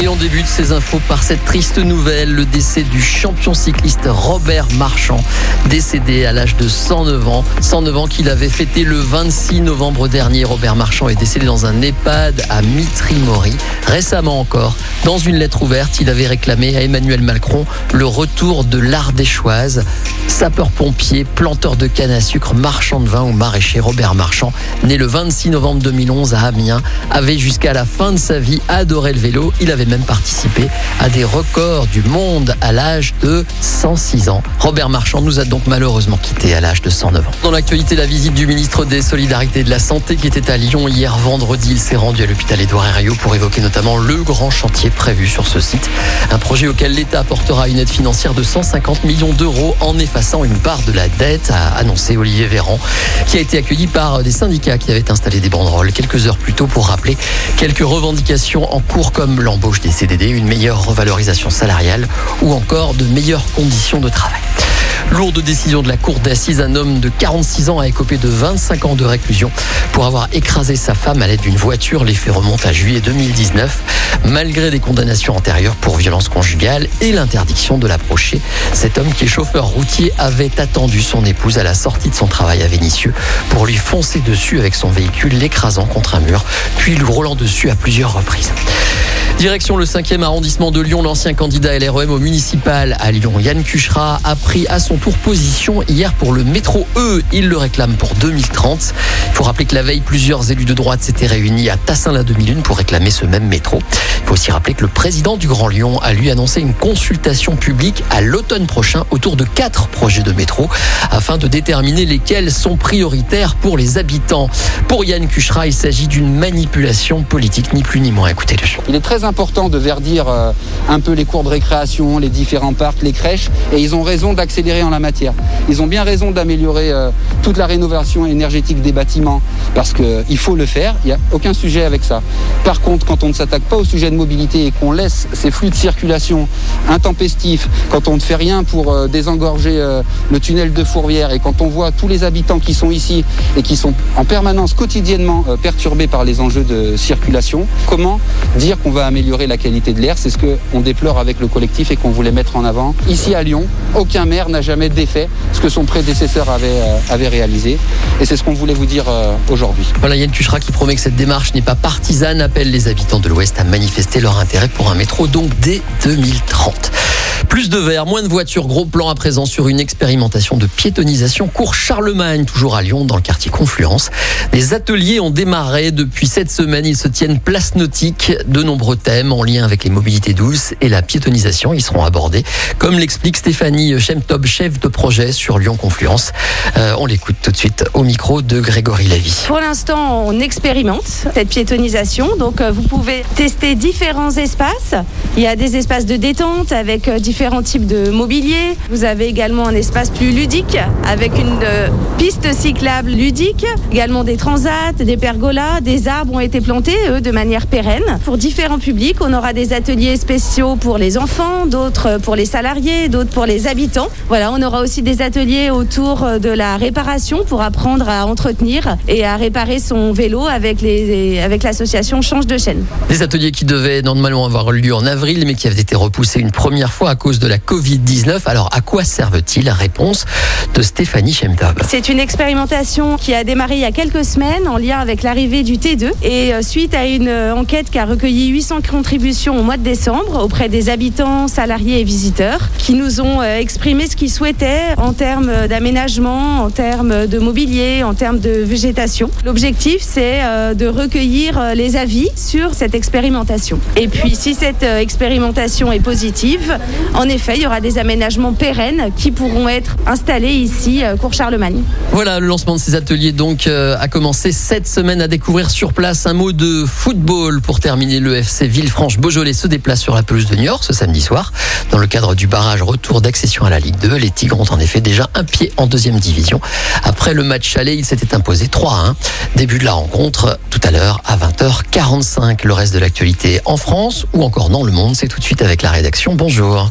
Et on débute ces infos par cette triste nouvelle, le décès du champion cycliste Robert Marchand, décédé à l'âge de 109 ans. 109 ans qu'il avait fêté le 26 novembre dernier. Robert Marchand est décédé dans un EHPAD à Mitry-Mori. Récemment encore, dans une lettre ouverte, il avait réclamé à Emmanuel Macron le retour de l'Ardéchoise. Sapeur-pompier, planteur de canne à sucre, marchand de vin ou maraîcher Robert Marchand, né le 26 novembre 2011 à Amiens, avait jusqu'à la fin de sa vie adoré le vélo. Même participé à des records du monde à l'âge de 106 ans. Robert Marchand nous a donc malheureusement quitté à l'âge de 109 ans. Dans l'actualité, la visite du ministre des Solidarités et de la Santé qui était à Lyon hier vendredi. Il s'est rendu à l'hôpital Édouard Herriot pour évoquer notamment le grand chantier prévu sur ce site. Un projet auquel l'État apportera une aide financière de 150 millions d'euros en effaçant une part de la dette, a annoncé Olivier Véran, qui a été accueilli par des syndicats qui avaient installé des banderoles quelques heures plus tôt pour rappeler quelques revendications en cours comme l'embauche des CDD, une meilleure revalorisation salariale ou encore de meilleures conditions de travail. Lourde décision de la cour d'assises, un homme de 46 ans a écopé de 25 ans de réclusion pour avoir écrasé sa femme à l'aide d'une voiture. Les faits remontent à juillet 2019. Malgré des condamnations antérieures pour violence conjugale et l'interdiction de l'approcher, cet homme qui est chauffeur routier avait attendu son épouse à la sortie de son travail à Vénissieux pour lui foncer dessus avec son véhicule, l'écrasant contre un mur, puis lui roulant dessus à plusieurs reprises. Direction le 5e arrondissement de Lyon, l'ancien candidat LREM au municipal à Lyon, Yann Cuchera, a pris à son tour position hier pour le métro E. Il le réclame pour 2030. Il faut rappeler que la veille, plusieurs élus de droite s'étaient réunis à Tassin la 2001 pour réclamer ce même métro. Il faut aussi rappeler que le président du Grand Lyon a lui annoncé une consultation publique à l'automne prochain autour de quatre projets de métro afin de déterminer lesquels sont prioritaires pour les habitants. Pour Yann Cuchera, il s'agit d'une manipulation politique, ni plus ni moins. Écoutez-le. Il important de verdir euh, un peu les cours de récréation, les différents parcs, les crèches, et ils ont raison d'accélérer en la matière. Ils ont bien raison d'améliorer euh, toute la rénovation énergétique des bâtiments, parce qu'il faut le faire, il n'y a aucun sujet avec ça. Par contre, quand on ne s'attaque pas au sujet de mobilité et qu'on laisse ces flux de circulation intempestifs, quand on ne fait rien pour euh, désengorger le tunnel de Fourvière, et quand on voit tous les habitants qui sont ici et qui sont en permanence quotidiennement perturbés par les enjeux de circulation, comment dire qu'on va améliorer la qualité de l'air? C'est ce qu'on déplore avec le collectif et qu'on voulait mettre en avant. Ici à Lyon, aucun maire n'a jamais défait ce que son prédécesseur avait, euh, réalisé. Et c'est ce qu'on voulait vous dire euh, aujourd'hui. Voilà Yann Cuchera qui promet que cette démarche n'est pas partisane, appelle les habitants de l'Ouest à manifester leur intérêt pour un métro donc dès 2030. 30. Plus de verre, moins de voitures, gros plan à présent sur une expérimentation de piétonisation cours Charlemagne, toujours à Lyon, dans le quartier Confluence. Les ateliers ont démarré depuis cette semaine. Ils se tiennent place nautique. De nombreux thèmes en lien avec les mobilités douces et la piétonisation. Ils seront abordés, comme l'explique Stéphanie Chemtob, chef de projet sur Lyon Confluence. Euh, on l'écoute tout de suite au micro de Grégory Lévy. Pour l'instant, on expérimente cette piétonisation. Donc, euh, vous pouvez tester différents espaces. Il y a des espaces de détente avec euh, différents types de mobilier. Vous avez également un espace plus ludique avec une euh, piste cyclable ludique, également des transats, des pergolas, des arbres ont été plantés, eux, de manière pérenne. Pour différents publics, on aura des ateliers spéciaux pour les enfants, d'autres pour les salariés, d'autres pour les habitants. Voilà, on aura aussi des ateliers autour de la réparation pour apprendre à entretenir et à réparer son vélo avec les avec l'association Change de chaîne. Des ateliers qui devaient normalement avoir lieu en avril mais qui avaient été repoussés une première fois cause de la Covid-19. Alors à quoi servent-ils? Réponse de Stéphanie Chemtab. C'est une expérimentation qui a démarré il y a quelques semaines en lien avec l'arrivée du T2 et euh, suite à une euh, enquête qui a recueilli 800 contributions au mois de décembre auprès des habitants, salariés et visiteurs qui nous ont euh, exprimé ce qu'ils souhaitaient en termes d'aménagement, en termes de mobilier, en termes de végétation. L'objectif c'est de recueillir les avis sur cette expérimentation. Et puis si cette expérimentation est positive, en effet, il y aura des aménagements pérennes qui pourront être installés ici, euh, Cours Charlemagne. Voilà, le lancement de ces ateliers donc euh, a commencé cette semaine à découvrir sur place un mot de football pour terminer. Le FC Villefranche-Beaujolais se déplace sur la pelouse de Niort ce samedi soir. Dans le cadre du barrage retour d'accession à la Ligue 2, les Tigres ont en effet déjà un pied en deuxième division. Après le match aller, il s'était imposé 3 à 1. Début de la rencontre tout à l'heure à 20h45. Le reste de l'actualité en France ou encore dans le monde, c'est tout de suite avec la rédaction. Bonjour.